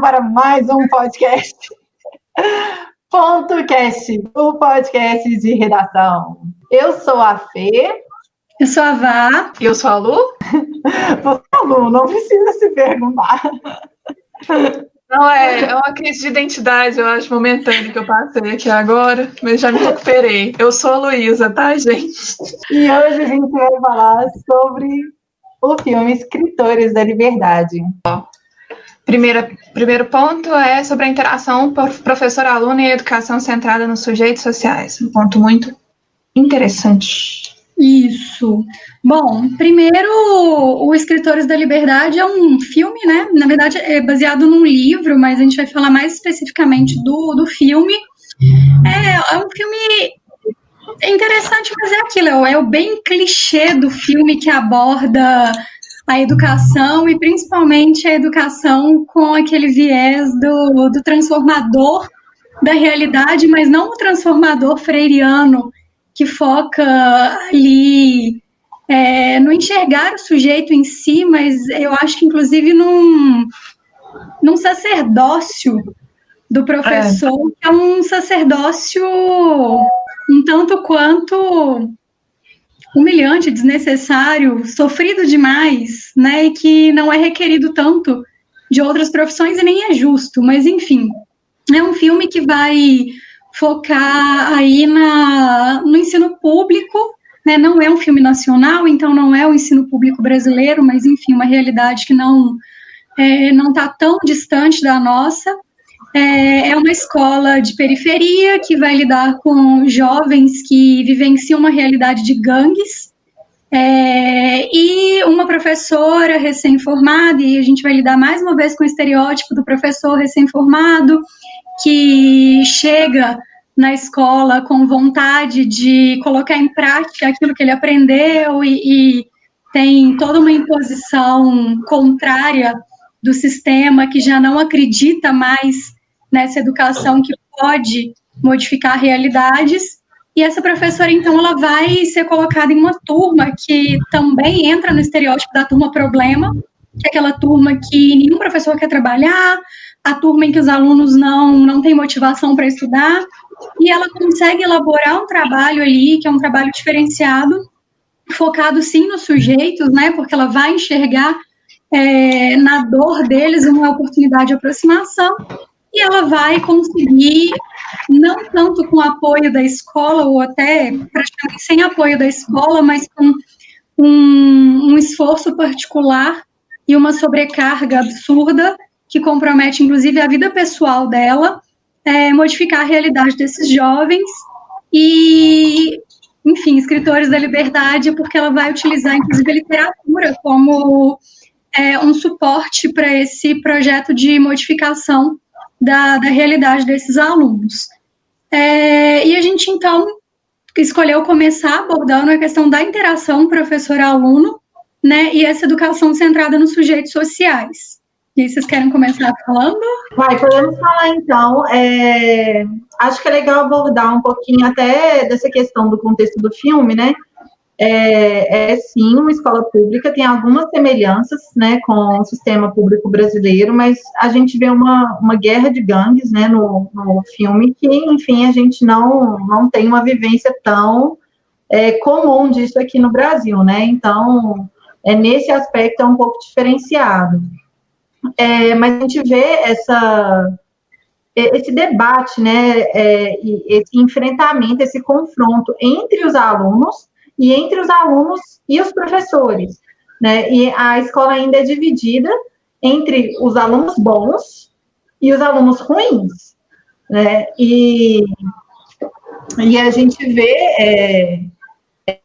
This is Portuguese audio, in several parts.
Para mais um podcast. Ponto Cast, o podcast de redação. Eu sou a Fê. Eu sou a Vá. Eu sou a Lu. Você é a Lu, não precisa se perguntar. Não, é, é uma crise de identidade, eu acho, momentânea que eu passei aqui agora, mas já me recuperei. Eu sou a Luísa, tá, gente? E hoje a gente vai falar sobre o filme Escritores da Liberdade. Primeira, primeiro ponto é sobre a interação professor-aluno e educação centrada nos sujeitos sociais. Um ponto muito interessante. Isso. Bom, primeiro, o Escritores da Liberdade é um filme, né? Na verdade, é baseado num livro, mas a gente vai falar mais especificamente do, do filme. É, é um filme interessante, mas é aquilo, é o bem clichê do filme que aborda a educação e principalmente a educação com aquele viés do, do transformador da realidade, mas não o transformador freiriano que foca ali é, no enxergar o sujeito em si, mas eu acho que inclusive num, num sacerdócio do professor, é. que é um sacerdócio um tanto quanto humilhante, desnecessário, sofrido demais, né, e que não é requerido tanto de outras profissões e nem é justo, mas enfim, é um filme que vai focar aí na, no ensino público, né? Não é um filme nacional, então não é o ensino público brasileiro, mas enfim, uma realidade que não é, não está tão distante da nossa. É, é uma escola de periferia que vai lidar com jovens que vivenciam uma realidade de gangues. É, e uma professora recém-formada, e a gente vai lidar mais uma vez com o estereótipo do professor recém-formado, que chega na escola com vontade de colocar em prática aquilo que ele aprendeu e, e tem toda uma imposição contrária do sistema que já não acredita mais nessa educação que pode modificar realidades. E essa professora, então, ela vai ser colocada em uma turma que também entra no estereótipo da turma problema, que é aquela turma que nenhum professor quer trabalhar, a turma em que os alunos não, não têm motivação para estudar, e ela consegue elaborar um trabalho ali, que é um trabalho diferenciado, focado sim nos sujeitos, né, porque ela vai enxergar é, na dor deles uma oportunidade de aproximação, ela vai conseguir, não tanto com apoio da escola, ou até praticamente sem apoio da escola, mas com um, um esforço particular e uma sobrecarga absurda, que compromete inclusive a vida pessoal dela, é, modificar a realidade desses jovens e, enfim, escritores da liberdade, porque ela vai utilizar inclusive a literatura como é, um suporte para esse projeto de modificação da, da realidade desses alunos. É, e a gente então escolheu começar abordando a questão da interação professor-aluno, né, e essa educação centrada nos sujeitos sociais. E vocês querem começar falando? Vai, podemos falar então. É, acho que é legal abordar um pouquinho até dessa questão do contexto do filme, né? É, é, sim uma escola pública, tem algumas semelhanças né, com o sistema público brasileiro, mas a gente vê uma, uma guerra de gangues né, no, no filme que, enfim, a gente não, não tem uma vivência tão é, comum disso aqui no Brasil, né? Então, é, nesse aspecto é um pouco diferenciado. É, mas a gente vê essa, esse debate, né, é, esse enfrentamento, esse confronto entre os alunos e entre os alunos e os professores. Né? E a escola ainda é dividida entre os alunos bons e os alunos ruins. Né? E, e a gente vê é,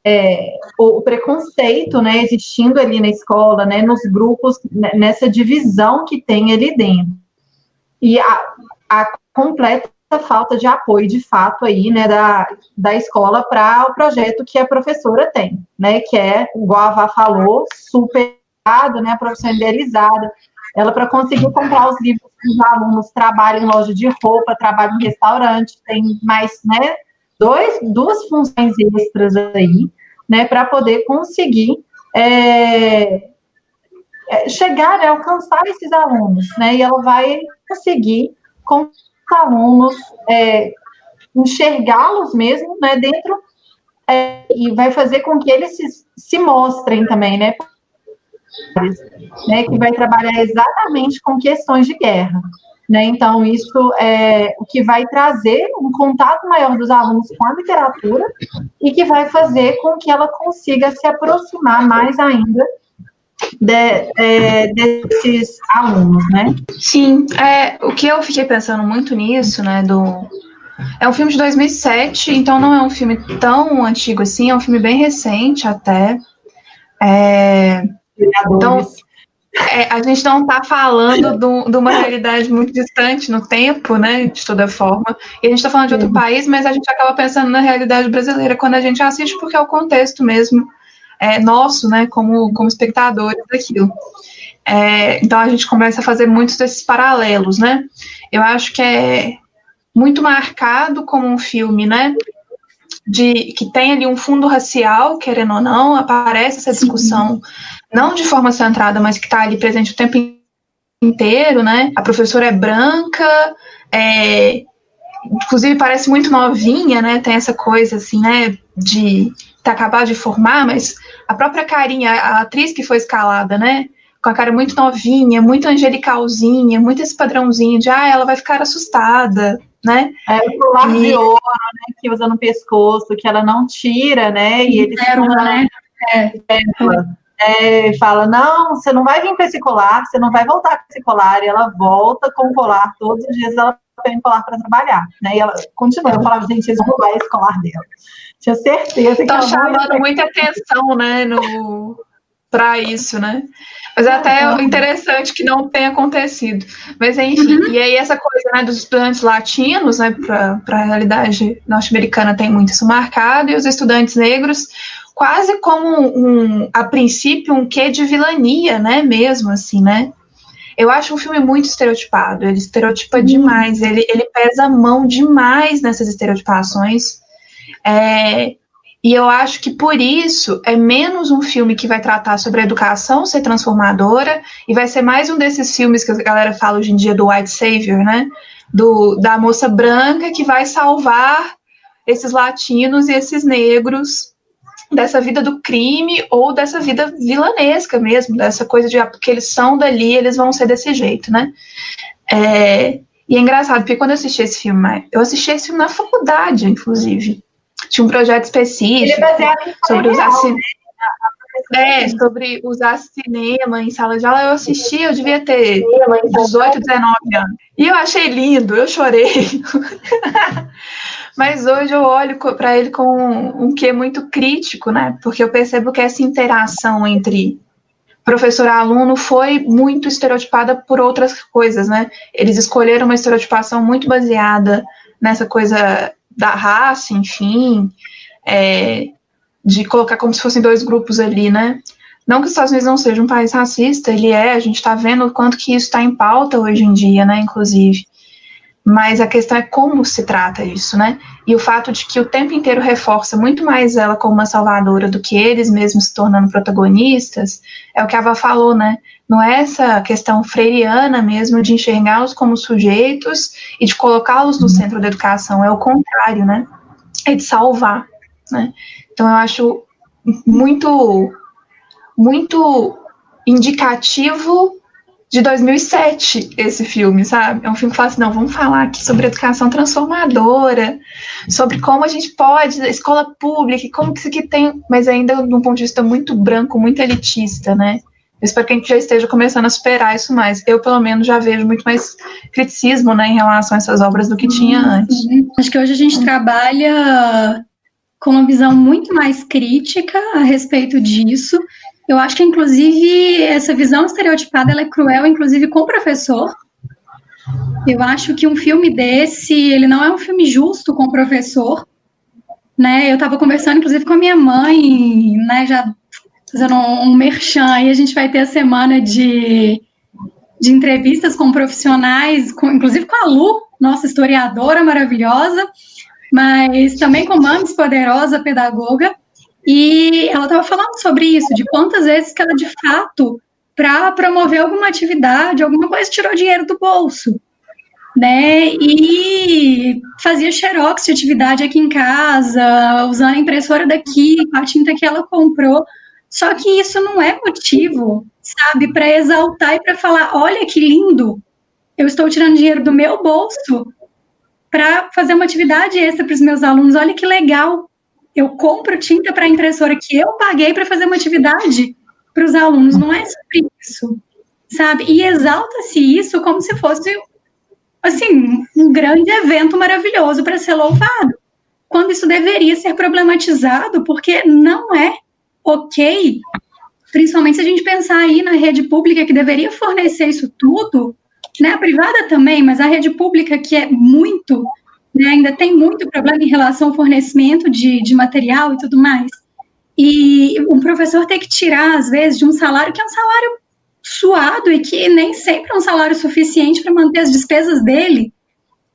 é, o, preconceito né, existindo ali na escola, né, nos grupos, né, nessa divisão que tem ali dentro. E a, a completa falta de apoio, de fato, aí, né, da, da escola para o projeto que a professora tem, né, que é, igual a Vá falou, superado, né, a profissão idealizada, ela para conseguir comprar os livros os alunos trabalham em loja de roupa, trabalham em restaurante, tem mais, né, dois, duas funções extras aí, né, para poder conseguir é, é, chegar, né, alcançar esses alunos, né? E ela vai conseguir com alunos é, enxergá-los mesmo, né, dentro é, e vai fazer com que eles se, se mostrem também, né, né, que vai trabalhar exatamente com questões de guerra. Né? Então, isso é o que vai trazer um contato maior dos alunos com a literatura e que vai fazer com que ela consiga se aproximar mais ainda de, é, desses alunos, né? Sim, é, o que eu fiquei pensando muito nisso, né, do... É um filme de 2007, então não é um filme tão antigo assim, é um filme bem recente até. É, então, é, a gente não está falando do, de uma realidade muito distante no tempo, né, de toda forma. E a gente está falando de outro país, mas a gente acaba pensando na realidade brasileira quando a gente assiste, porque é o contexto mesmo é, nosso, né, como, como espectadores daquilo. É, então a gente começa a fazer muitos desses paralelos, né? Eu acho que é muito marcado como um filme, né? De, que tem ali um fundo racial, querendo ou não, aparece essa discussão. Sim não de forma centrada, mas que está ali presente o tempo inteiro, né? A professora é branca, é, inclusive parece muito novinha, né? Tem essa coisa assim, né? De tá acabado de formar, mas a própria carinha, a atriz que foi escalada, né? Com a cara muito novinha, muito angelicalzinha, muito esse padrãozinho de ah, ela vai ficar assustada, né? É o colar e... de ouro, né? Que usa no pescoço, que ela não tira, né? E eles Pérola, né? É. É, fala: não, você não vai vir com esse colar, você não vai voltar com esse colar. E ela volta com o colar todos os dias, ela tem colar para trabalhar. Né? E ela continua, eu falava, gente, eles vão roubar esse colar dela. Tinha certeza que Estão chamando ia... muita atenção, né, no... para isso, né? Mas é até interessante que não tenha acontecido. Mas enfim, uhum. e aí essa coisa né, dos estudantes latinos, né, para a realidade norte-americana tem muito isso marcado, e os estudantes negros quase como um, a princípio, um quê de vilania, né? Mesmo assim, né? Eu acho um filme muito estereotipado. Ele estereotipa demais. Ele, ele pesa a mão demais nessas estereotipações. É, e eu acho que por isso é menos um filme que vai tratar sobre a educação ser transformadora e vai ser mais um desses filmes que a galera fala hoje em dia do white savior, né? Do, da moça branca que vai salvar esses latinos e esses negros dessa vida do crime ou dessa vida vilanesca mesmo, dessa coisa de ah, porque eles são dali, eles vão ser desse jeito, né? É, e é engraçado, porque quando eu assisti esse filme, eu assisti esse filme na faculdade, inclusive. Tinha um projeto específico é sobre usar cinema. É, sobre usar cinema em sala de aula, eu assisti, eu devia ter 18, 19 anos. E eu achei lindo, eu chorei. Mas hoje eu olho para ele com um, quê muito crítico, né? Porque eu percebo que essa interação entre professor e aluno foi muito estereotipada por outras coisas, né? Eles escolheram uma estereotipação muito baseada nessa coisa da raça, enfim, é, de colocar como se fossem dois grupos ali, né? Não que os Estados Unidos não seja um país racista, ele é, a gente está vendo o quanto que isso está em pauta hoje em dia, né, inclusive mas a questão é como se trata isso, né? E o fato de que o tempo inteiro reforça muito mais ela como uma salvadora do que eles mesmos se tornando protagonistas, é o que a Ava falou, né? Não é essa questão freiriana mesmo de enxergá-los como sujeitos e de colocá-los no centro da educação, é o contrário, né? É de salvar, né? Então eu acho muito, muito indicativo de 2007, esse filme, sabe? É um filme que fala assim, não, vamos falar aqui sobre educação transformadora, sobre como a gente pode, escola pública, como que isso aqui tem, mas ainda de um ponto de vista muito branco, muito elitista, né? Eu espero que a gente já esteja começando a superar isso mais. Eu, pelo menos, já vejo muito mais criticismo né, em relação a essas obras do que tinha uhum. antes. Acho que hoje a gente trabalha com uma visão muito mais crítica a respeito disso, eu acho que, inclusive, essa visão estereotipada ela é cruel, inclusive, com o professor. Eu acho que um filme desse, ele não é um filme justo com o professor. Né? Eu estava conversando, inclusive, com a minha mãe, né, já fazendo um, merchan, e a gente vai ter a semana de, de entrevistas com profissionais, com, inclusive com a Lu, nossa historiadora maravilhosa, mas também com Mames Poderosa, pedagoga, e ela estava falando sobre isso, de quantas vezes que ela de fato para promover alguma atividade, alguma coisa, tirou dinheiro do bolso. Né, e fazia xerox de atividade aqui em casa, usando a impressora daqui, a tinta que ela comprou. Só que isso não é motivo, sabe, para exaltar e para falar: olha que lindo, eu estou tirando dinheiro do meu bolso para fazer uma atividade extra para os meus alunos. Olha que legal. Eu compro tinta para a impressora que eu paguei para fazer uma atividade para os alunos. Não é sobre isso, sabe? E exalta-se isso como se fosse, assim, um grande evento maravilhoso para ser louvado. Quando isso deveria ser problematizado, porque não é ok, principalmente se a gente pensar aí na rede pública que deveria fornecer isso tudo, né? A privada também, mas a rede pública que é muito, né, ainda tem muito problema em relação ao fornecimento de, de material e tudo mais. E um professor tem que tirar, às vezes, de um salário que é um salário suado e que nem sempre é um salário suficiente para manter as despesas dele.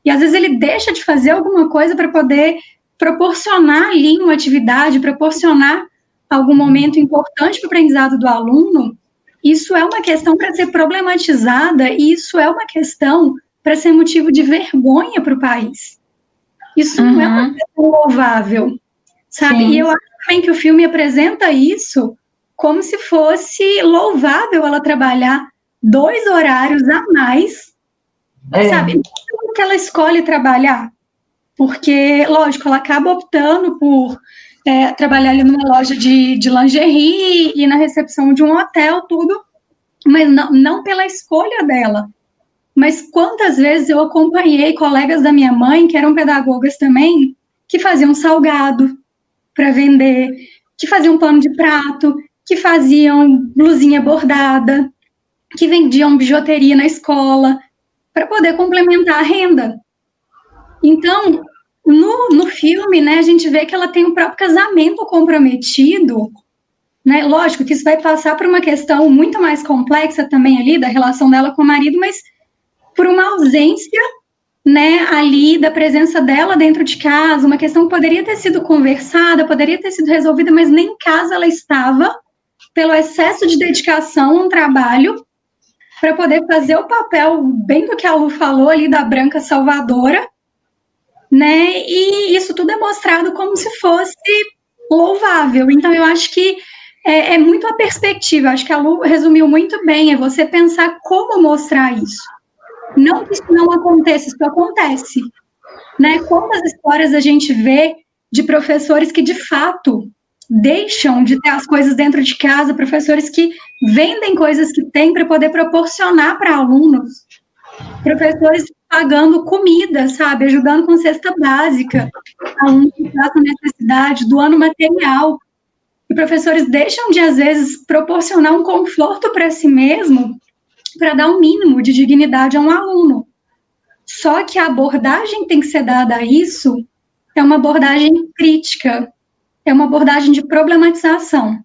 E às vezes ele deixa de fazer alguma coisa para poder proporcionar ali uma atividade, proporcionar algum momento importante para o aprendizado do aluno, isso é uma questão para ser problematizada e isso é uma questão para ser motivo de vergonha para o país. Isso uhum. não é uma uhum. questão louvável, sabe? Sim. E eu acho também que o filme apresenta isso como se fosse louvável ela trabalhar dois horários a mais, é. sabe? Não que ela escolhe trabalhar, porque, lógico, ela acaba optando por é, trabalhar ali numa loja de, de lingerie e na recepção de um hotel, tudo, mas não, não pela escolha dela. Mas quantas vezes eu acompanhei colegas da minha mãe, que eram pedagogas também, que faziam salgado para vender, que faziam pano de prato, que faziam blusinha bordada, que vendiam bijuteria na escola, para poder complementar a renda. Então, no, no filme, né, a gente vê que ela tem o próprio casamento comprometido, né? Lógico que isso vai passar por uma questão muito mais complexa também ali da relação dela com o marido, mas por uma ausência, né, ali da presença dela dentro de casa, uma questão que poderia ter sido conversada, poderia ter sido resolvida, mas nem em casa ela estava, pelo excesso de dedicação no trabalho, para poder fazer o papel, bem do que a Lu falou ali, da branca salvadora, né? E isso tudo é mostrado como se fosse louvável. Então, eu acho que é, é muito a perspectiva. Acho que a Lu resumiu muito bem. É você pensar como mostrar isso. Não que isso não aconteça, isso acontece. Né? Quantas histórias a gente vê de professores que, de fato, deixam de ter as coisas dentro de casa, professores que vendem coisas que têm para poder proporcionar para alunos, professores pagando comida, sabe? Ajudando com cesta básica, alunos que passam necessidade, doando material. E professores deixam de, às vezes, proporcionar um conforto para si mesmo para dar um mínimo de dignidade a um aluno. Só que a abordagem tem que ser dada a isso é uma abordagem crítica, é uma abordagem de problematização,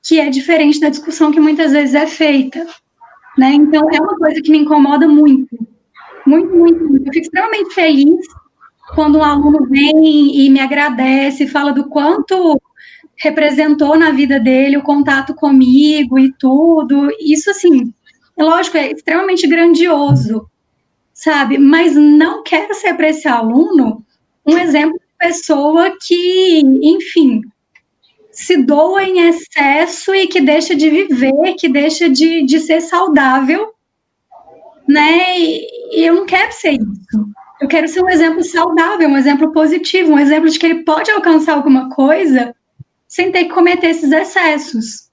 que é diferente da discussão que muitas vezes é feita. Né? Então, é uma coisa que me incomoda muito muito, muito, muito. Eu fico extremamente feliz quando um aluno vem e me agradece, fala do quanto representou na vida dele o contato comigo e tudo. Isso, assim, é lógico, é extremamente grandioso, sabe? Mas não quero ser para esse aluno um exemplo de pessoa que, enfim, se doa em excesso e que deixa de viver, que deixa de, de ser saudável né? E eu não quero ser isso. Eu quero ser um exemplo saudável, um exemplo positivo, um exemplo de que ele pode alcançar alguma coisa sem ter que cometer esses excessos,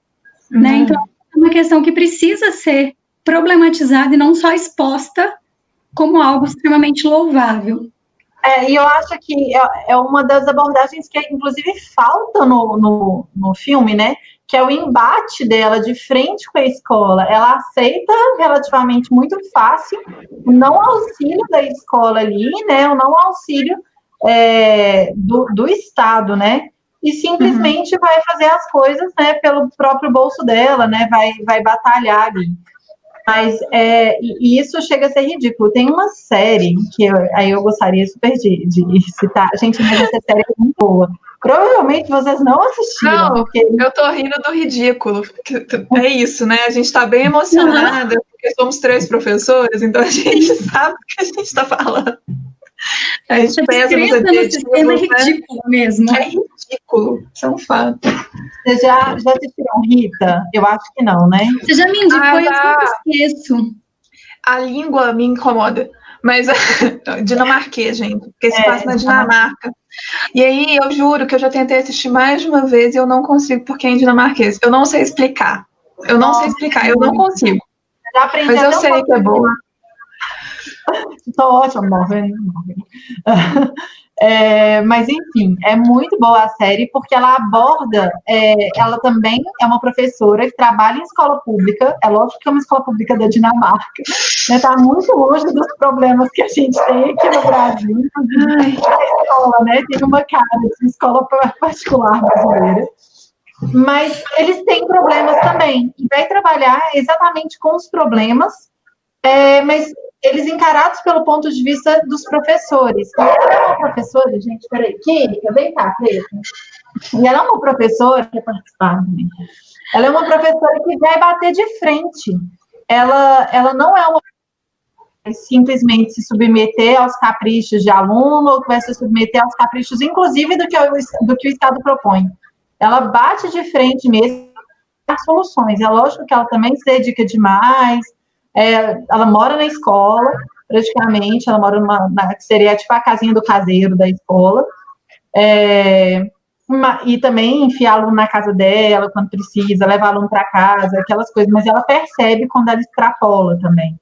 né? uhum. né? Então, é uma questão que precisa ser problematizada e não só exposta como algo extremamente louvável. É, e eu acho que é, é uma das abordagens que, inclusive, falta no, no, no filme, né? que é o embate dela de frente com a escola. Ela aceita relativamente muito fácil o não auxílio da escola ali, né? O não auxílio é, do, do Estado, né? E simplesmente uhum. vai fazer as coisas, né, pelo próprio bolso dela, né? Vai, vai batalhar ali. Mas é, e isso chega a ser ridículo. Tem uma série que eu, aí eu gostaria super de, de citar. Gente, mas essa série é muito boa. Provavelmente vocês não assistiram. Não, porque... eu tô rindo do ridículo. É isso, né? A gente tá bem emocionada, porque somos três professores, então a gente sabe o que a gente tá falando. A gente pensa nos sistema é ridículo né? mesmo. É ridículo, isso é um fato. Vocês já, já assistiram Rita? Eu acho que não, né? Você já me indicou ah, tá. eu esqueço. A língua me incomoda. Mas dinamarquês, gente, porque se é, passa na Dinamarca. E aí eu juro que eu já tentei assistir mais de uma vez e eu não consigo porque é em dinamarquês. Eu não sei explicar. Eu não Nossa, sei explicar, eu não consigo. Mas eu sei que é bom. Estou ótima, morrendo. É, mas enfim, é muito boa a série porque ela aborda, é, ela também é uma professora que trabalha em escola pública, é lógico que é uma escola pública da Dinamarca, está né, tá muito longe dos problemas que a gente tem aqui no Brasil, a escola, né, tem uma cara de escola particular brasileira, mas eles têm problemas também, e vai trabalhar exatamente com os problemas, é, mas eles encarados pelo ponto de vista dos professores. E ela é uma professora, gente, peraí, química, vem cá, Preta. E ela é uma professora, quer participar também. Ela é uma professora que vai bater de frente. Ela, ela não é uma simplesmente se submeter aos caprichos de aluno ou que vai se submeter aos caprichos, inclusive, do que, o, do que o Estado propõe. Ela bate de frente mesmo as soluções. É lógico que ela também se dedica demais, é, ela mora na escola, praticamente, ela mora numa, na, que seria tipo a casinha do caseiro da escola. É, uma, e também enfiar aluno na casa dela quando precisa, levar aluno para casa, aquelas coisas, mas ela percebe quando ela extrapola também.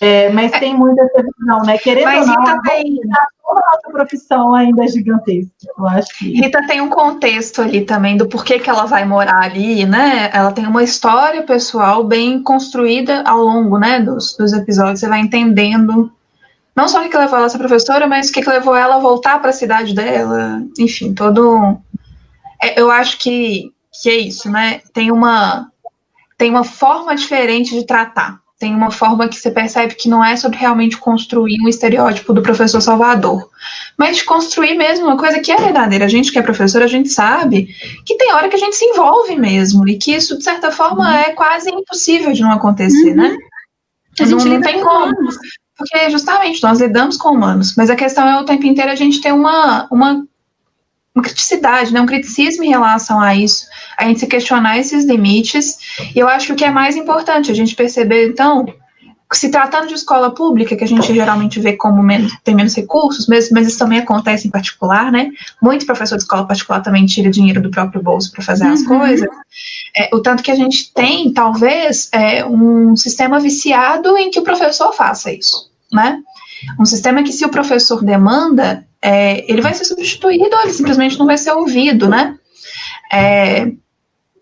É, mas é. tem muita visão, né? Querendo mas ou não, Rita tem... toda a nossa profissão ainda é gigantesca. Eu acho que... Rita tem um contexto ali também do porquê que ela vai morar ali, né? Ela tem uma história pessoal bem construída ao longo, né, dos, dos episódios. Você vai entendendo não só o que levou ela a ser professora, mas o que levou ela a voltar para a cidade dela. Enfim, todo. É, eu acho que, que é isso, né? Tem uma tem uma forma diferente de tratar tem uma forma que você percebe que não é sobre realmente construir um estereótipo do professor salvador, mas de construir mesmo uma coisa que é verdadeira. A gente que é professor, a gente sabe que tem hora que a gente se envolve mesmo, e que isso, de certa forma, uhum. é quase impossível de não acontecer, né? uhum. né? A gente não, não tem como. Porque justamente nós lidamos com humanos, mas a questão é o tempo inteiro a gente ter uma, uma uma criticidade, né, um criticismo em relação a isso, a gente se questionar esses limites. E eu acho que o que é mais importante, a gente perceber, então, se tratando de escola pública, que a gente geralmente vê como menos, tem menos recursos, mas, mas isso também acontece em particular, né? Muito professor de escola particular também tira dinheiro do próprio bolso para fazer uhum. as coisas. É, o tanto que a gente tem, talvez, é um sistema viciado em que o professor faça isso, né? Um sistema que, se o professor demanda, é, ele vai ser substituído ou ele simplesmente não vai ser ouvido, né? É,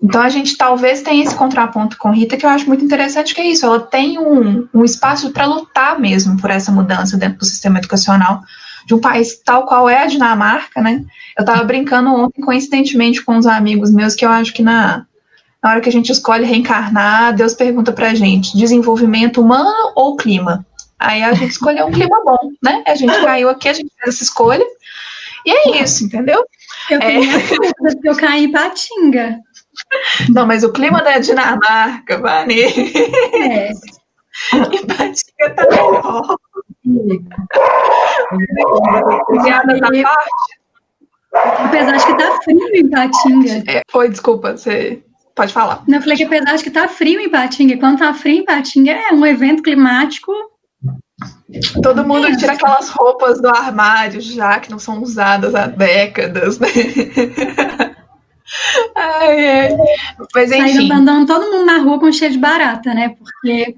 então a gente talvez tenha esse contraponto com Rita que eu acho muito interessante, que é isso, ela tem um, um espaço para lutar mesmo por essa mudança dentro do sistema educacional de um país tal qual é a Dinamarca, né? Eu estava brincando ontem, coincidentemente, com uns amigos meus, que eu acho que na, na hora que a gente escolhe reencarnar, Deus pergunta pra gente, desenvolvimento humano ou clima? Aí a gente escolheu um clima bom, né? A gente caiu aqui, a gente fez essa escolha. E é isso, entendeu? Eu tenho é... porque eu caí em Patinga. Não, mas o clima da Dinamarca, Vani. É. E Patinga tá melhor. Piada da parte. Apesar de que tá frio em Patinga. É, oi, desculpa, você pode falar. Não, eu falei que apesar de que tá frio em Patinga, quando tá frio em Patinga é um evento climático Todo mundo tira aquelas roupas do armário já, que não são usadas há décadas, né? ai, ai. Mas enfim. Saindo todo mundo na rua com cheio de barata, né? Porque.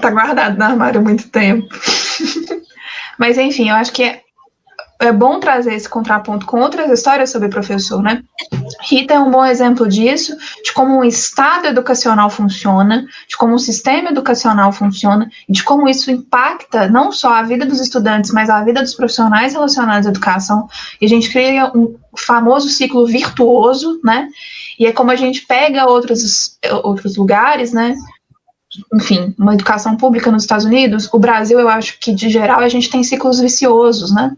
Tá guardado no armário há muito tempo. Mas enfim, eu acho que é bom trazer esse contraponto com outras histórias sobre professor, né? Rita é um bom exemplo disso, de como um estado educacional funciona, de como um sistema educacional funciona, e de como isso impacta não só a vida dos estudantes, mas a vida dos profissionais relacionados à educação. E a gente cria um famoso ciclo virtuoso, né? E é como a gente pega outros, outros lugares, né? enfim, uma educação pública nos Estados Unidos, o Brasil, eu acho que, de geral, a gente tem ciclos viciosos, né?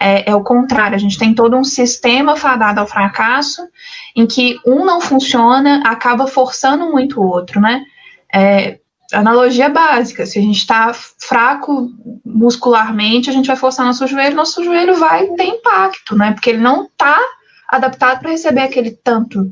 É, é, o contrário, a gente tem todo um sistema fadado ao fracasso, em que um não funciona, acaba forçando muito o outro, né? É, analogia básica, se a gente está fraco muscularmente, a gente vai forçar nosso joelho, nosso joelho vai ter impacto, né? Porque ele não está adaptado para receber aquele tanto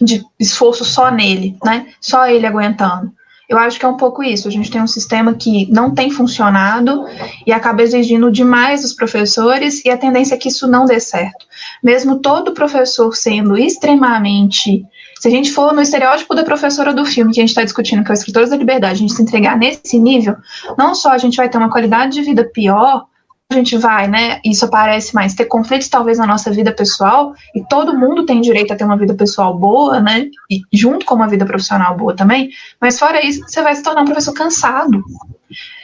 de esforço só nele, né? Só ele aguentando. Eu acho que é um pouco isso. A gente tem um sistema que não tem funcionado e acaba exigindo demais dos professores, e a tendência é que isso não dê certo. Mesmo todo professor sendo extremamente. Se a gente for no estereótipo da professora do filme que a gente está discutindo, que é o Escritores da Liberdade, a gente se entregar nesse nível, não só a gente vai ter uma qualidade de vida pior, a gente vai, né? Isso aparece mais, ter conflitos talvez na nossa vida pessoal, e todo mundo tem direito a ter uma vida pessoal boa, né? E junto com uma vida profissional boa também, mas fora isso, você vai se tornar um professor cansado.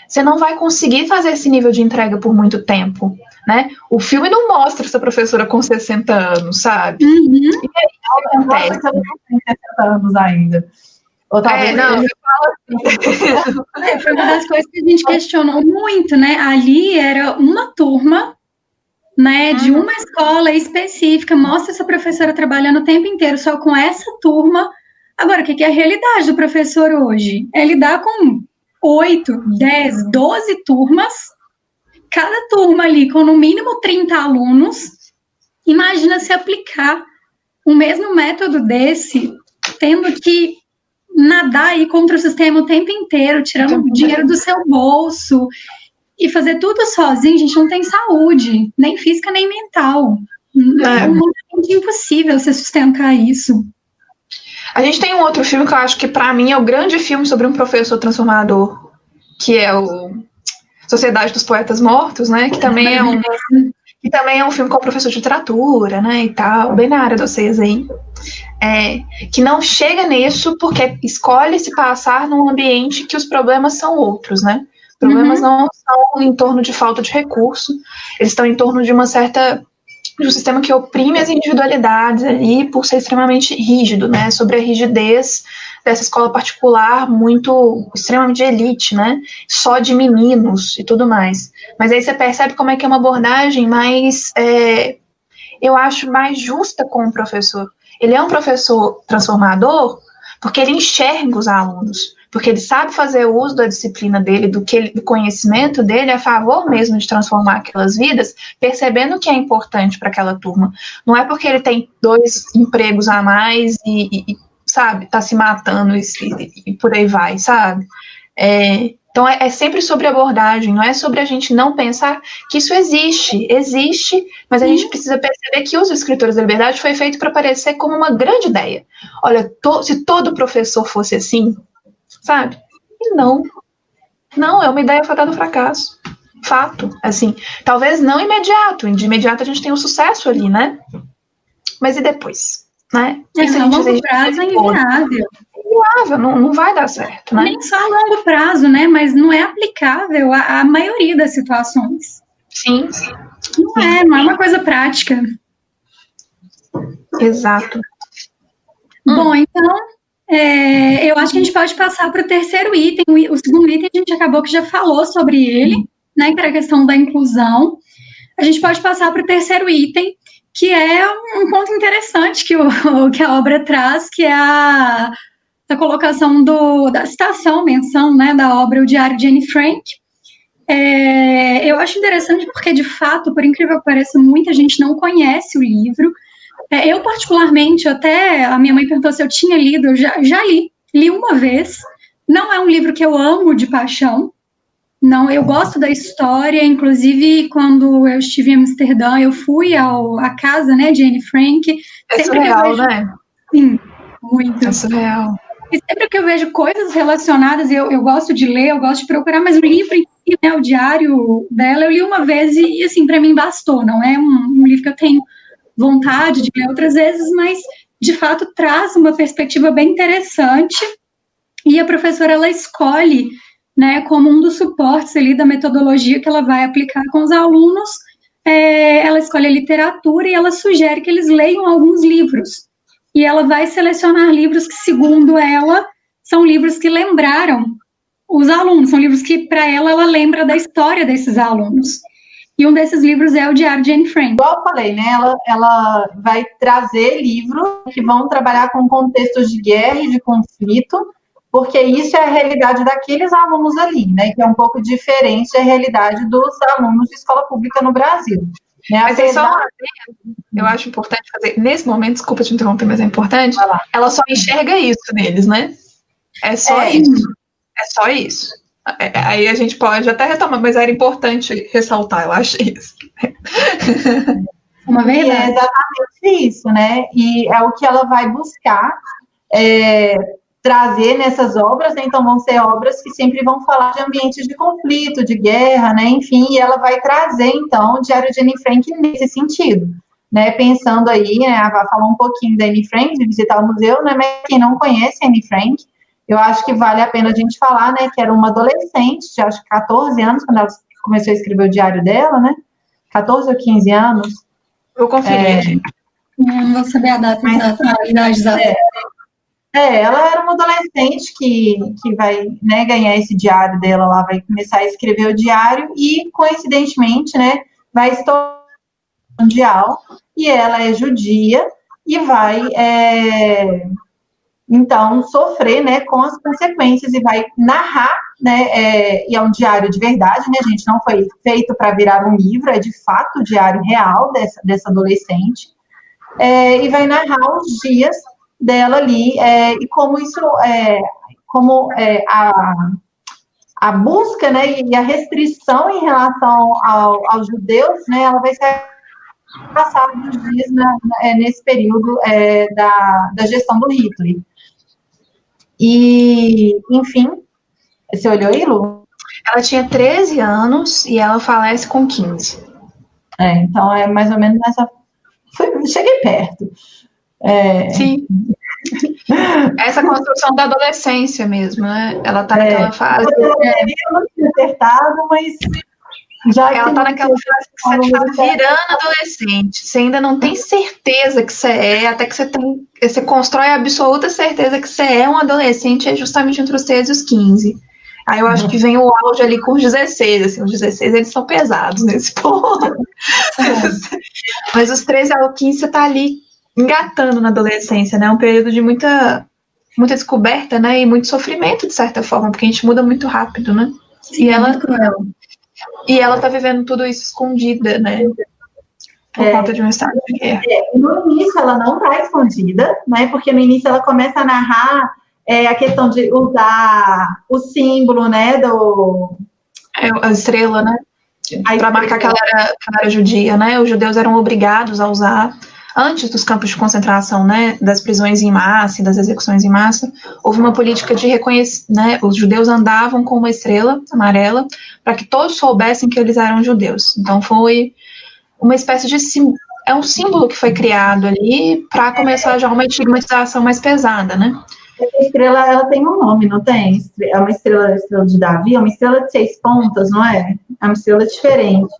Você não vai conseguir fazer esse nível de entrega por muito tempo, né? O filme não mostra essa professora com 60 anos, sabe? Uhum. E aí, acontece. Eu não tenho 60 anos ainda. Ou talvez é, não, assim. é, foi uma das coisas que a gente questionou muito, né? Ali era uma turma, né, de uhum. uma escola específica, mostra essa professora trabalhando o tempo inteiro só com essa turma. Agora, o que é a realidade do professor hoje? É lidar com oito, dez, doze turmas, cada turma ali com no mínimo 30 alunos. Imagina se aplicar o mesmo método desse, tendo que nadar aí contra o sistema o tempo inteiro, tirando dinheiro do seu bolso e fazer tudo sozinho, a gente não tem saúde, nem física nem mental. É, é muito impossível você sustentar isso. A gente tem um outro filme que eu acho que para mim é o grande filme sobre um professor transformador, que é o Sociedade dos Poetas Mortos, né? Que também é um que também é um filme com o professor de literatura, né, e tal, bem na área de vocês aí é, que não chega nisso porque escolhe se passar num ambiente que os problemas são outros, né? Problemas uhum. não são em torno de falta de recurso, eles estão em torno de uma certa de um sistema que oprime as individualidades ali por ser extremamente rígido, né? Sobre a rigidez dessa escola particular muito extremamente de elite, né? Só de meninos e tudo mais. Mas aí você percebe como é que é uma abordagem mais, é, eu acho, mais justa com o professor. Ele é um professor transformador porque ele enxerga os alunos, porque ele sabe fazer uso da disciplina dele, do, que ele, do conhecimento dele a favor mesmo de transformar aquelas vidas, percebendo que é importante para aquela turma. Não é porque ele tem dois empregos a mais e, e sabe, tá se matando e, e, e, por aí vai, sabe? É, então, é, é, sempre sobre abordagem, não é sobre a gente não pensar que isso existe. Existe, mas a gente precisa perceber que os escritores da liberdade foi feito para parecer como uma grande ideia. Olha, to, se todo professor fosse assim, sabe? E não. Não, é uma ideia fatada do fracasso. Fato. Assim, talvez não imediato. De imediato a gente tem o um sucesso ali, né? Mas e depois? Né? É, a longo prazo é inviável viável, não, não vai dar certo, né? Nem só a longo prazo, né? Mas não é aplicável à, à maioria das situações. Sim. Não é, não é uma coisa prática. Exato. Bom, hum. então, é, eu acho que a gente pode passar para o terceiro item. O segundo item a gente acabou que já falou sobre ele, né? Que era a questão da inclusão. A gente pode passar para o terceiro item, que é um ponto interessante que, o, que a obra traz, que é a da colocação do, da citação, menção né, da obra O Diário de Anne Frank. É, eu acho interessante porque, de fato, por incrível que pareça, muita gente não conhece o livro. É, eu, particularmente, até a minha mãe perguntou se eu tinha lido, eu já, já li, li uma vez. Não é um livro que eu amo de paixão. Não, eu gosto da história, inclusive quando eu estive em Amsterdã, eu fui ao, à casa né, de Anne Frank. É surreal, vejo... né? Sim, muito. É surreal. E sempre que eu vejo coisas relacionadas, eu, eu gosto de ler, eu gosto de procurar, mas o livro em si, né, o diário dela, eu li uma vez e, assim, para mim bastou. Não é um, um livro que eu tenho vontade de ler outras vezes, mas de fato traz uma perspectiva bem interessante. E a professora ela escolhe, né, como um dos suportes ali da metodologia que ela vai aplicar com os alunos, é, ela escolhe a literatura e ela sugere que eles leiam alguns livros e ela vai selecionar livros que, segundo ela, são livros que lembraram os alunos, são livros que, para ela, ela lembra da história desses alunos. E um desses livros é o Diário de Anne Frank. Igual eu falei, né? Ela, ela vai trazer livros que vão trabalhar com contextos de guerra e de conflito, porque isso é a realidade daqueles alunos ali, né? Que é um pouco diferente da realidade dos alunos de escola pública no Brasil. Né? Mas é só eu acho importante fazer, nesse momento, desculpa te interromper, mas é importante, ela só enxerga isso neles, né? É só é. isso. É só isso. É, é, aí a gente pode até retomar, mas era importante ressaltar, eu acho isso. Uma verdade. E é exatamente isso, né? E é o que ela vai buscar é, trazer nessas obras, né? Então vão ser obras que sempre vão falar de ambientes de conflito, de guerra, né? Enfim, e ela vai trazer, então, o Diário de Anne Frank nesse sentido. Né, pensando aí, né, a Vá falou um pouquinho da Anne Frank, de visitar o museu, né, mas quem não conhece Anne Frank, eu acho que vale a pena a gente falar, né, que era uma adolescente, de acho que 14 anos, quando ela começou a escrever o diário dela, né? 14 ou 15 anos. Eu conferi. É, não vou saber a data exata, a idade exata. É, é, ela era uma adolescente que, que vai né, ganhar esse diário dela lá, vai começar a escrever o diário e, coincidentemente, né, vai estourar mundial. E ela é judia e vai é, então sofrer né, com as consequências e vai narrar, né, é, e é um diário de verdade, né, gente, não foi feito para virar um livro, é de fato o diário real dessa, dessa adolescente, é, e vai narrar os dias dela ali, é, e como isso, é, como é, a, a busca, né, e a restrição em relação ao, aos judeus, né, ela vai ser passada os dias na, na, é, nesse período da, da gestão do Hitler. E, enfim, você olhou aí, Lu? Ela tinha 13 anos e ela falece com 15. É, então é mais ou menos nessa. Cheguei perto. É... Sim. Essa construção da adolescência mesmo, né? Ela tá é, naquela fase. Eu não tinha acertado, mas já ela tá naquela fase que você tá virando adolescente. Você ainda não tem certeza que você é, até que você tem. Você constrói a absoluta certeza que você é um adolescente, é justamente entre os 13 e os 15. Aí eu acho que vem o auge ali com os 16, assim, os 16 eles são pesados nesse ponto. Mas os 13 ao 15 você tá ali engatando na adolescência, né? É um período de muita, muita descoberta, né? E muito sofrimento, de certa forma, porque a gente muda muito rápido, né? Sim, e ela, e ela tá vivendo tudo isso escondida, né? Por é, conta de um estado de guerra. É, no início ela não tá escondida, né? Porque no início ela começa a narrar é, a questão de usar o símbolo, né? Do. É, a estrela, né? Para marcar que ela, era, que ela era judia, né? Os judeus eram obrigados a usar antes dos campos de concentração, né, das prisões em massa e das execuções em massa, houve uma política de reconhecer, né, os judeus andavam com uma estrela amarela para que todos soubessem que eles eram judeus. Então foi uma espécie de é um símbolo que foi criado ali para começar já uma estigmatização mais pesada, né? A estrela, ela tem um nome, não tem? É uma estrela, estrela de Davi, é uma estrela de seis pontas, não é? É uma estrela diferente.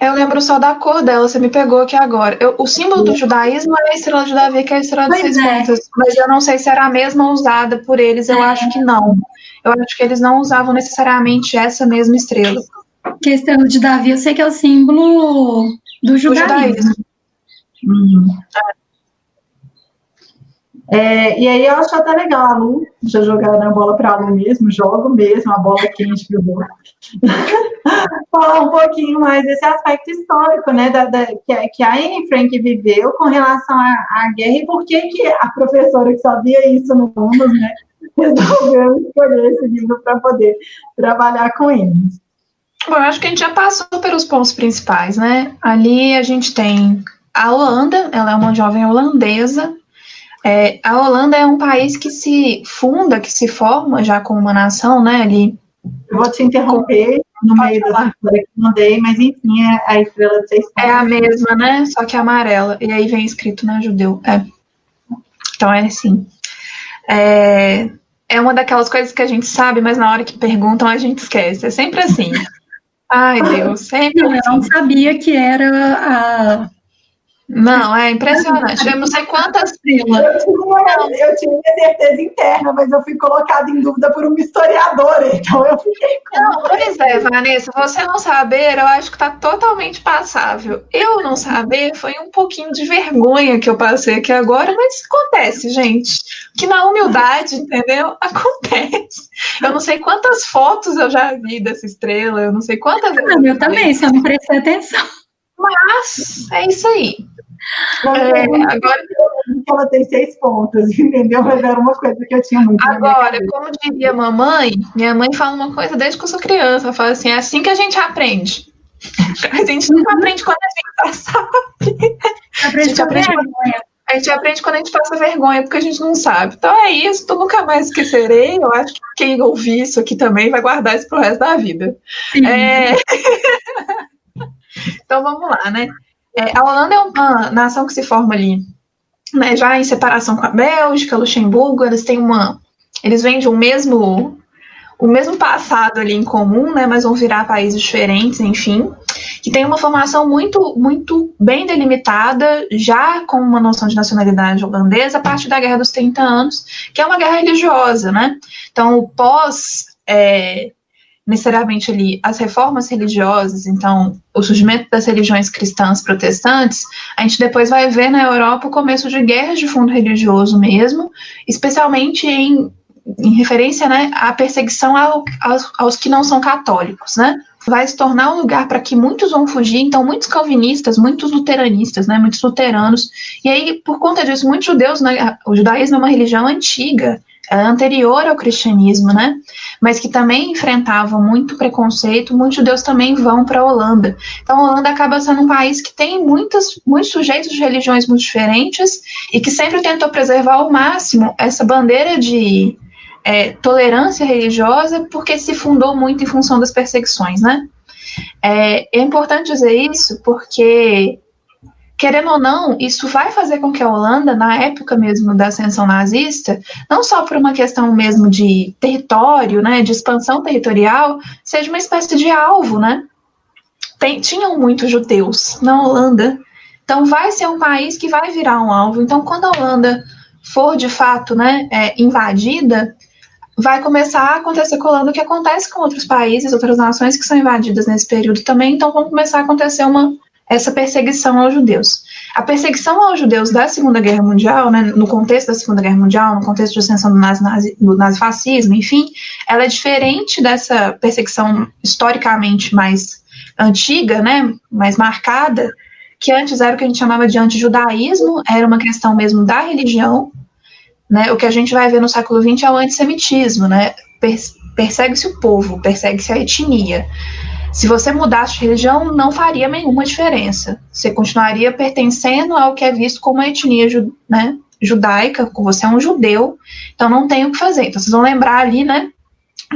Eu lembro só da cor dela, você me pegou aqui agora. Eu, o símbolo do judaísmo é a estrela de Davi, que é a estrela de seis é. pontas. Mas eu não sei se era a mesma usada por eles, eu é. acho que não. Eu acho que eles não usavam necessariamente essa mesma estrela. Que a estrela de Davi, eu sei que é o símbolo do judaísmo. Do judaísmo. Uhum. É, e aí eu acho até legal a Lu, já jogar a bola para a Lu mesmo, jogo mesmo, a bola quente que. Falar um pouquinho mais desse aspecto histórico, né, da, da, que, que, a Anne Frank viveu com relação à, à, guerra e por que, que a professora que sabia isso no mundo, né, resolveu escolher esse livro para poder trabalhar com eles. Bom, eu acho que a gente já passou pelos pontos principais, né? Ali a gente tem a Holanda, ela é uma jovem holandesa é, a Holanda é um país que se funda, que se forma já como uma nação, né? Ali. Eu vou te interromper no meio da história que mandei, mas enfim, é a estrela de seis É a mesma, né? Só que amarela. E aí vem escrito, né, judeu. É. Então é assim. É, é uma daquelas coisas que a gente sabe, mas na hora que perguntam a gente esquece. É sempre assim. Ai, Deus, sempre. Eu assim. não sabia que era a Não, é impressionante. Eu não sei quantas primas. Eu tinha, eu tinha minha certeza interna, mas eu fui colocada em dúvida por uma historiadora, então eu fiquei com. Não, pois é, Vanessa, você não saber, eu acho que está totalmente passável. Eu não saber foi um pouquinho de vergonha que eu passei aqui agora, mas acontece, gente. Que na humildade, entendeu? Acontece. Eu não sei quantas fotos eu já vi dessa estrela, eu não sei quantas. Não, eu também, se eu não prestei atenção. Mas é isso aí. É, agora ela tem seis pontos, entendeu? Mas era uma coisa que eu tinha muito. Agora, como diria mamãe, minha mãe fala uma coisa desde que eu sou criança. Ela fala assim: é assim que a gente aprende. A gente não aprende quando a gente sabe. A gente aprende quando, a gente aprende quando a gente passa vergonha, porque a gente não sabe. Então é isso, tu nunca mais esquecerei. Eu acho que quem ouvir isso aqui também vai guardar isso pro resto da vida. É... então vamos lá, né? É, a Holanda é uma nação que se forma ali, né, já em separação com a Bélgica, Luxemburgo, eles têm uma, eles vêm de um mesmo, o mesmo passado ali em comum, né, mas vão virar países diferentes, enfim, que tem uma formação muito, muito bem delimitada, já com uma noção de nacionalidade holandesa a partir da Guerra dos 30 anos, que é uma guerra religiosa, né? Então, pós é, necessariamente ali as reformas religiosas, então o surgimento das religiões cristãs protestantes, a gente depois vai ver na Europa o começo de guerras de fundo religioso mesmo, especialmente em, em referência né, à perseguição ao, aos, aos que não são católicos, né? vai se tornar um lugar para que muitos vão fugir, então muitos calvinistas, muitos luteranistas, né, muitos luteranos, e aí por conta disso muitos judeus, né, o judaísmo é uma religião antiga, anterior ao cristianismo, né? Mas que também enfrentava muito preconceito, muitos judeus também vão para a Holanda. Então, a Holanda acaba sendo um país que tem muitos, muitos sujeitos de religiões muito diferentes e que sempre tentou preservar ao máximo essa bandeira de é, tolerância religiosa, porque se fundou muito em função das perseguições, né? É, é importante dizer isso porque querendo ou não, isso vai fazer com que a Holanda, na época mesmo da ascensão nazista, não só por uma questão mesmo de território, né, de expansão territorial, seja uma espécie de alvo, né? Tem, tinham muitos judeus na Holanda, então vai ser um país que vai virar um alvo. Então, quando a Holanda for de fato, né, é, invadida, vai começar a acontecer com a Holanda o que acontece com outros países, outras nações que são invadidas nesse período também. Então, vão começar a acontecer uma essa perseguição aos judeus. A perseguição aos judeus da Segunda Guerra Mundial, né, no contexto da Segunda Guerra Mundial, no contexto de ascensão do, nazi, do nazifascismo, enfim, ela é diferente dessa perseguição historicamente mais antiga, né, mais marcada, que antes era o que a gente chamava de antijudaísmo, era uma questão mesmo da religião, né, o que a gente vai ver no século XX é o antissemitismo, né, persegue-se o povo, persegue-se a etnia. Se você mudasse de religião, não faria nenhuma diferença. Você continuaria pertencendo ao que é visto como a etnia né, judaica, você é um judeu, então não tem o que fazer. Então vocês vão lembrar ali, né,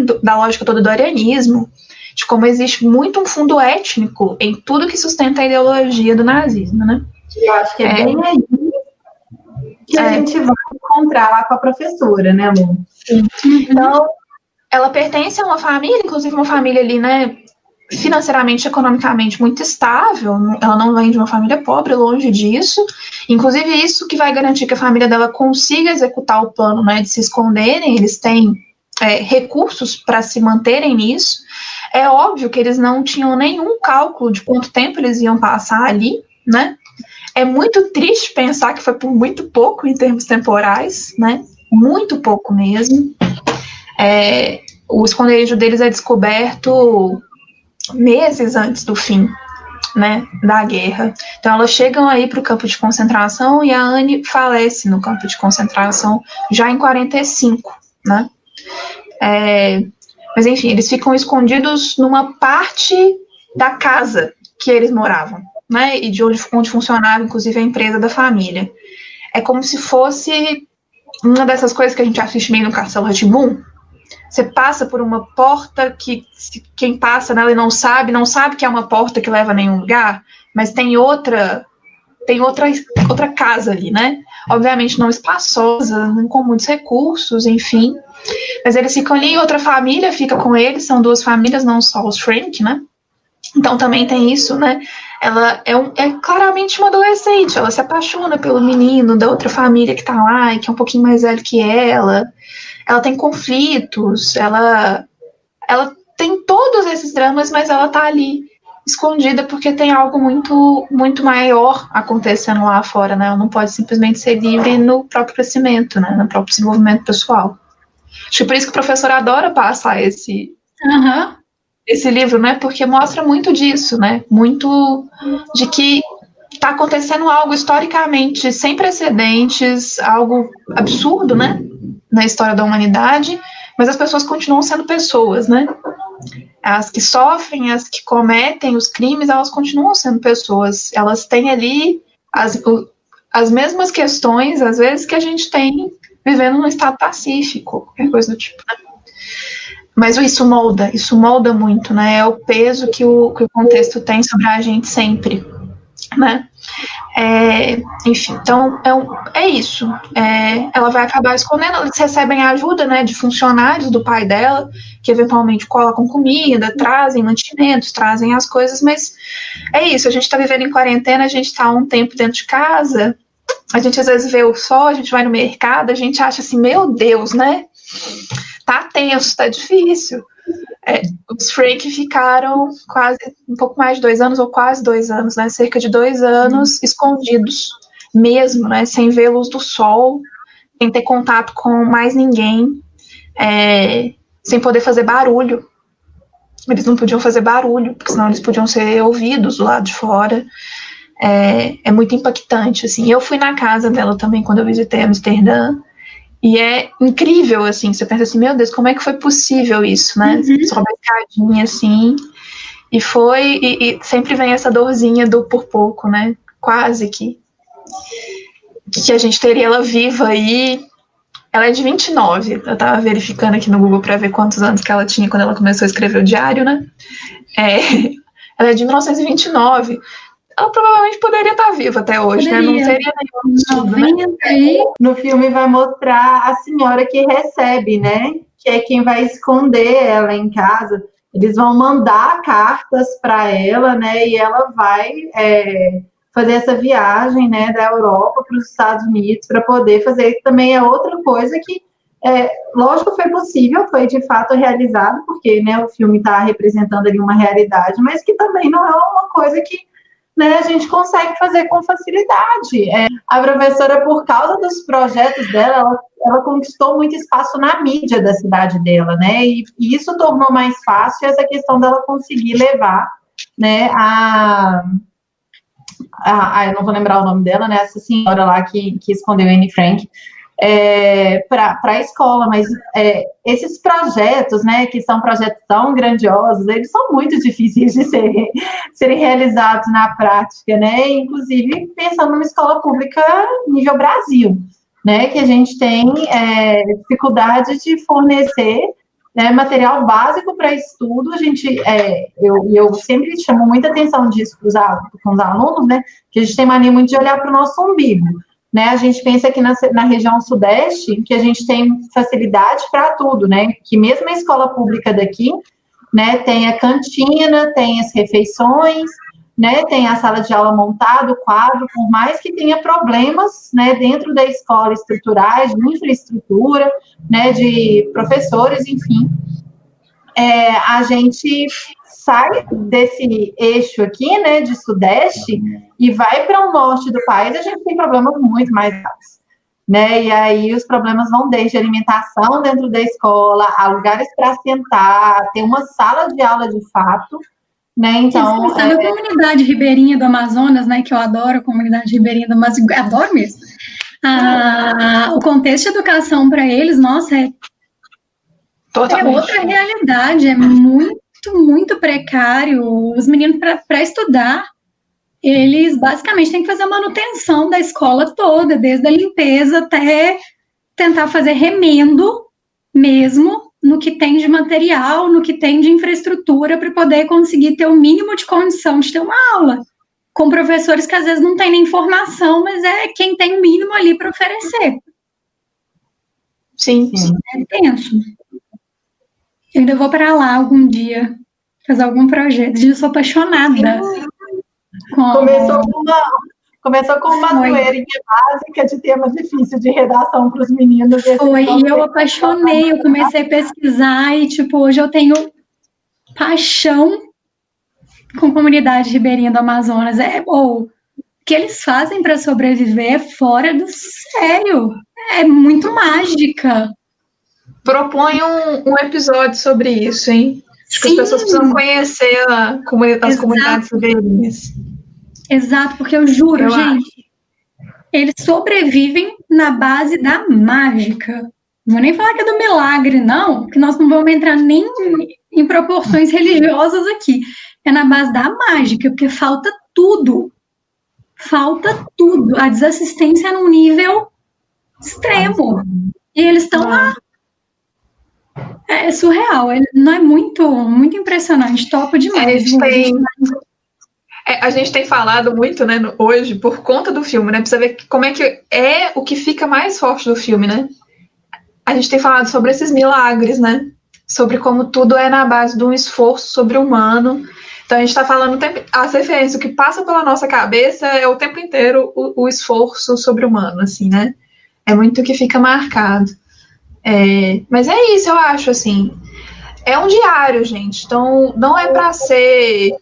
do, da lógica toda do arianismo, de como existe muito um fundo étnico em tudo que sustenta a ideologia do nazismo, né? Eu acho que é, é bem aí que é. a gente vai encontrar lá com a professora, né, Lu? Então, ela pertence a uma família, inclusive uma família ali, né, financeiramente, economicamente muito estável, ela não vem de uma família pobre, longe disso. Inclusive, isso que vai garantir que a família dela consiga executar o plano né, de se esconderem, eles têm é, recursos para se manterem nisso. É óbvio que eles não tinham nenhum cálculo de quanto tempo eles iam passar ali, né? É muito triste pensar que foi por muito pouco em termos temporais, né? Muito pouco mesmo. É, o esconderijo deles é descoberto meses antes do fim né, da guerra. Então elas chegam aí para o campo de concentração e a Anne falece no campo de concentração já em 45, né? É, mas enfim, eles ficam escondidos numa parte da casa que eles moravam, né? E de onde, onde funcionava, inclusive, a empresa da família. É como se fosse uma dessas coisas que a gente assiste meio no Castelo Ratibum, você passa por uma porta que quem passa nela e não sabe, não sabe que é uma porta que leva a nenhum lugar, mas tem outra tem outra, outra casa ali, né? Obviamente não espaçosa, com muitos recursos, enfim. Mas eles ficam ali, outra família fica com eles, são duas famílias, não só os Frank, né? Então também tem isso, né? ela é, um, é claramente uma adolescente, ela se apaixona pelo menino da outra família que tá lá e que é um pouquinho mais velho que ela. Ela tem conflitos, ela, ela tem todos esses dramas, mas ela tá ali escondida porque tem algo muito muito maior acontecendo lá fora, né? Ela não pode simplesmente ser livre no próprio crescimento, né? No próprio desenvolvimento pessoal. Acho que por isso que o professor adora passar esse uhum. esse livro, né? Porque mostra muito disso, né? Muito de que está acontecendo algo historicamente sem precedentes, algo absurdo, né? Na história da humanidade, mas as pessoas continuam sendo pessoas, né? as que sofrem, as que cometem os crimes, elas continuam sendo pessoas. Elas têm ali as, as mesmas questões, às vezes, que a gente tem vivendo num estado pacífico, qualquer coisa do tipo. Né? Mas isso molda, isso molda muito, né? É o peso que o, que o contexto tem sobre a gente sempre, né? É, enfim, então é, um, é isso. É, ela vai acabar escondendo. Eles recebem ajuda né, de funcionários do pai dela, que eventualmente colocam comida, trazem mantimentos, trazem as coisas, mas é isso. A gente está vivendo em quarentena, a gente está um tempo dentro de casa, a gente às vezes vê o sol, a gente vai no mercado, a gente acha assim, meu Deus, né? Tá tenso, tá difícil. É, os Frank ficaram quase um pouco mais de dois anos, ou quase dois anos, né? Cerca de dois anos uhum. escondidos, mesmo, né? Sem ver luz do sol, sem ter contato com mais ninguém, é, sem poder fazer barulho. Eles não podiam fazer barulho, porque senão eles podiam ser ouvidos do lado de fora. É, é muito impactante, assim. Eu fui na casa dela também quando eu visitei Amsterdã. E é incrível, assim, você pensa assim, meu Deus, como é que foi possível isso, né? Uhum. Só uma escadinha, assim, e foi, e, e, sempre vem essa dorzinha do por pouco, né? Quase que. Que a gente teria ela viva aí. Ela é de 29, eu tava verificando aqui no Google para ver quantos anos que ela tinha quando ela começou a escrever o diário, né? É, ela é de 1929 ela provavelmente poderia estar viva até hoje, poderia. né? Não seria né? No filme vai mostrar a senhora que recebe, né? Que é quem vai esconder ela em casa. Eles vão mandar cartas para ela, né? E ela vai é, fazer essa viagem, né? Da Europa para os Estados Unidos para poder fazer. Também é outra coisa que é, lógico, foi possível, foi de fato realizado, porque né, o filme está representando ali uma realidade, mas que também não é uma coisa que né, a gente consegue fazer com facilidade. É, a professora, por causa dos projetos dela, ela, ela, conquistou muito espaço na mídia da cidade dela, né? E, e, isso tornou mais fácil essa questão dela conseguir levar, né, a, a, a eu não vou lembrar o nome dela, né? Essa senhora lá que, que escondeu Anne Frank é, para a escola, mas é, esses projetos, né, que são projetos tão grandiosos, eles são muito difíceis de serem, serem realizados na prática, né, inclusive pensando numa escola pública nível Brasil, né, que a gente tem é, dificuldade de fornecer né, material básico para estudo, a gente, é, eu, eu sempre chamo muita atenção disso com os, alunos, né, que a gente tem mania muito de olhar para o nosso umbigo, né? A gente pensa aqui na, na região sudeste que a gente tem facilidade para tudo, né? Que mesmo a escola pública daqui, né, tem a cantina, tem as refeições, né, tem a sala de aula montada, o quadro, por mais que tenha problemas, né, dentro da escola estruturais, de infraestrutura, né, de professores, enfim, é, a gente sai desse eixo aqui, né, de sudeste, e vai para o norte do país, a gente tem problemas muito mais graves. Né? E aí os problemas vão desde alimentação dentro da escola, a lugares para sentar, ter uma sala de aula de fato, né? Então, é... a comunidade ribeirinha do Amazonas, né? Que eu adoro a comunidade ribeirinha do Amazonas, adoro mesmo. Ah, o contexto de educação para eles, nossa, é, é outra realidade, é muito muito, muito precário. Os meninos, para estudar, eles basicamente têm que fazer a manutenção da escola toda, desde a limpeza até tentar fazer remendo mesmo no que tem de material, no que tem de infraestrutura para poder conseguir ter o mínimo de condição de ter uma aula. Com professores que às vezes não têm nem formação, mas é quem tem o mínimo ali para oferecer. Sim, sim. É tenso. Eu ainda vou para lá algum dia fazer algum projeto. Eu sou apaixonada. Começou com uma, começou com uma doeirinha básica de temas difíceis de redação para os meninos. Foi, e eu apaixonei, eu comecei a pesquisar e, tipo, hoje eu tenho paixão com comunidade ribeirinha do Amazonas. É, ou, o que eles fazem para sobreviver é fora do sério. É muito mágica. Propõe um, um episódio sobre isso, hein? Acho que as pessoas precisam conhecer a, as comunidades ribeirinhas. Exato, porque eu juro, eu gente, acho. eles sobrevivem na base da mágica. Não vou nem falar que é do milagre, não, que nós não vamos entrar nem em proporções religiosas aqui. É na base da mágica, porque falta tudo. Falta tudo. A desassistência é num nível extremo. E eles estão lá. É surreal, não é muito, muito impressionante, topo demais. É, tem, é, a gente tem falado muito, né, hoje, por conta do filme, né? Precisa ver como é que é o que fica mais forte do filme, né? A gente tem falado sobre esses milagres, né? Sobre como tudo é na base de um esforço sobre-humano. Então a gente está falando as referências, o que passa pela nossa cabeça é o tempo inteiro o, o esforço sobre-humano, assim, né? É muito o que fica marcado. É, mas é isso, eu acho, assim. É um diário, gente. Então, não é para ser,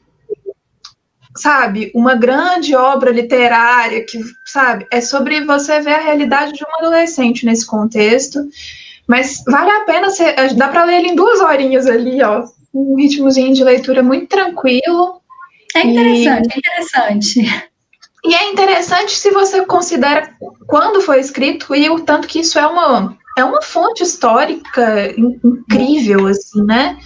sabe, uma grande obra literária que, sabe, é sobre você ver a realidade de um adolescente nesse contexto. Mas vale a pena, ser, dá para ler ele em duas horinhas ali, ó. Um ritmozinho de leitura muito tranquilo. É interessante, e... é interessante. E é interessante se você considera quando foi escrito e o tanto que isso é uma é uma fonte histórica incrível, assim, né?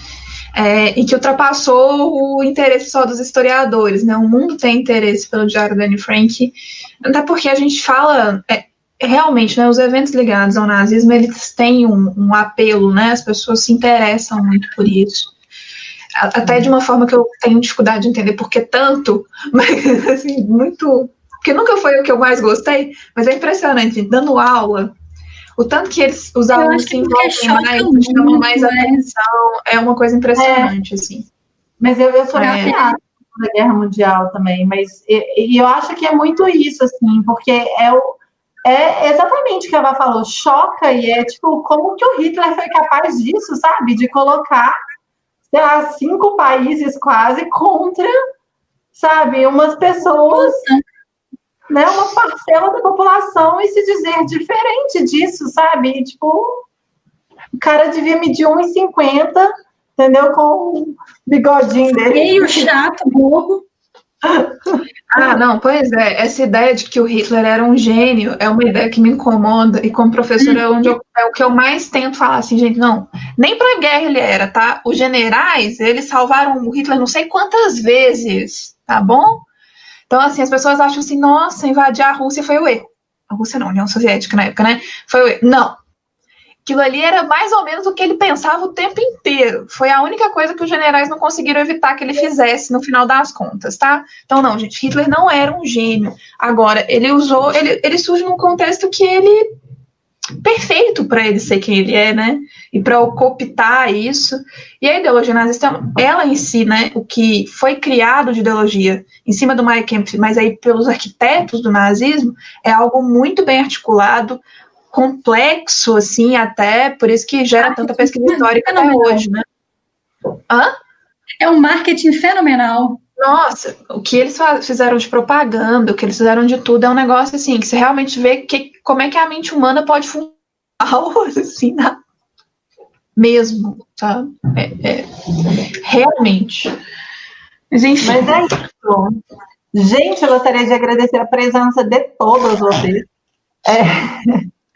É, e que ultrapassou o interesse só dos historiadores, né? O mundo tem interesse pelo Diário da Anne Frank, até porque a gente fala é, realmente, né? Os eventos ligados ao nazismo eles têm um, um, apelo, né? As pessoas se interessam muito por isso, até de uma forma que eu tenho dificuldade de entender porque tanto, mas assim muito, porque nunca foi o que eu mais gostei, mas é impressionante, dando aula o tanto que eles, os alunos se envolvem mais, chamam mais né? atenção, é uma coisa impressionante, é. assim. Mas eu, eu sou é. da Guerra Mundial também, mas e, e, eu acho que é muito isso, assim, porque é o é exatamente o que a Eva falou, choca e é tipo, como que o Hitler foi capaz disso, sabe? De colocar, sei lá, cinco países quase contra, sabe, umas pessoas né, uma parcela da população e se dizer diferente disso, sabe? E, tipo, o cara devia medir 1,50, entendeu? Com o bigodinho dele. Meio chato, burro. Ah, não, pois é. Essa ideia de que o Hitler era um gênio é uma ideia que me incomoda. E como professora é, onde eu, é o que eu mais tento falar assim, gente, não. Nem para guerra ele era, tá? Os generais, eles salvaram o Hitler não sei quantas vezes, tá bom? Então, assim, as pessoas acham assim, nossa, invadir a Rússia foi o erro. A Rússia não, a União Soviética na época, né? Foi o erro. Não. Aquilo ali era mais ou menos o que ele pensava o tempo inteiro. Foi a única coisa que os generais não conseguiram evitar que ele fizesse no final das contas, tá? Então, não, gente, Hitler não era um gênio. Agora, ele usou, ele, ele surge num contexto que ele perfeito para ele ser quem ele é, né? E para cooptar isso. E a ideologia nazista, ela em si, né? O que foi criado de ideologia em cima do Mein Kampf, mas aí pelos arquitetos do nazismo, é algo muito bem articulado, complexo, assim, até, por isso que gera tanta pesquisa histórica até hoje, né? Hã? É um marketing fenomenal. Nossa, o que eles fizeram de propaganda, o que eles fizeram de tudo, é um negócio assim, que você realmente vê que, como é que a mente humana pode funcionar assim, na... mesmo, sabe? É, é, realmente. Mas enfim. Mas é isso. Gente, eu gostaria de agradecer a presença de todos vocês. É...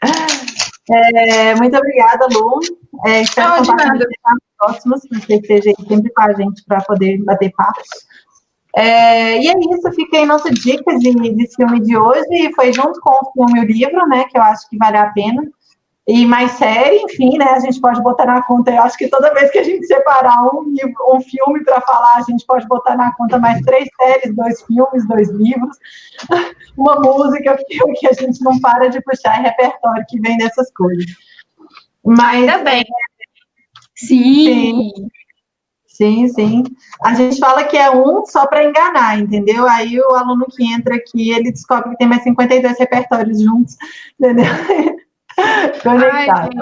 É, muito obrigada, Lu. É, espero Não, compartilhar nos próximos, que você esteja sempre com a gente para poder bater papos. É, e é isso, fica aí nossa dica de, de filme de hoje, foi junto com o filme e o livro, né, que eu acho que vale a pena. E mais série, enfim, né, a gente pode botar na conta, eu acho que toda vez que a gente separar um, um filme para falar, a gente pode botar na conta mais três séries, dois filmes, dois livros, uma música, que a gente não para de puxar, repertório que vem dessas coisas. Mas... Ainda bem. Sim. sim Sim, sim. A gente fala que é um só para enganar, entendeu? Aí o aluno que entra aqui, ele descobre que tem mais 52 repertórios juntos, entendeu? Conectado.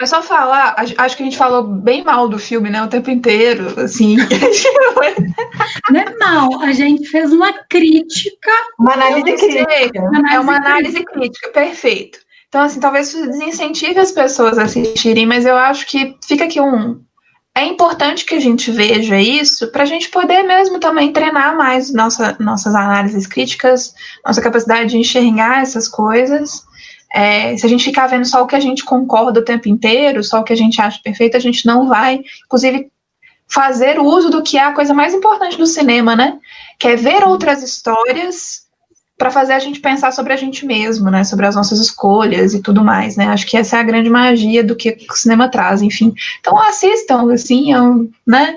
É só falar, acho que a gente falou bem mal do filme, né? O tempo inteiro, assim. Não é mal, a gente fez uma crítica. Uma análise crítica. é uma análise crítica, perfeito. Então, assim, talvez desincentive as pessoas a assistirem, mas eu acho que fica aqui um, é importante que a gente veja isso para a gente poder mesmo também treinar mais nossa, nossas análises críticas, nossa capacidade de enxergar essas coisas. É, se a gente ficar vendo só o que a gente concorda o tempo inteiro, só o que a gente acha perfeito, a gente não vai, inclusive, fazer uso do que é a coisa mais importante do cinema, né? Que é ver outras histórias para fazer a gente pensar sobre a gente mesmo, né, sobre as nossas escolhas e tudo mais, né? Acho que essa é a grande magia do que o cinema traz, enfim. Então assistam, assim, eu, né?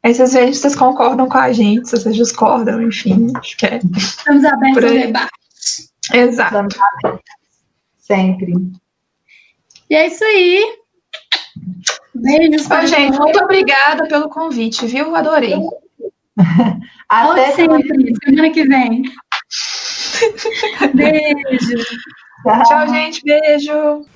Aí vocês veem se vocês concordam com a gente, se vocês discordam, enfim, acho que é. Estamos abertos ao debate. Exato. Sempre. E é isso aí. Beijos. Oi, gente, muito obrigada pelo convite, viu? Adorei. Até sempre, semana que vem. Beijo. Tchau, Tchau gente. Beijo.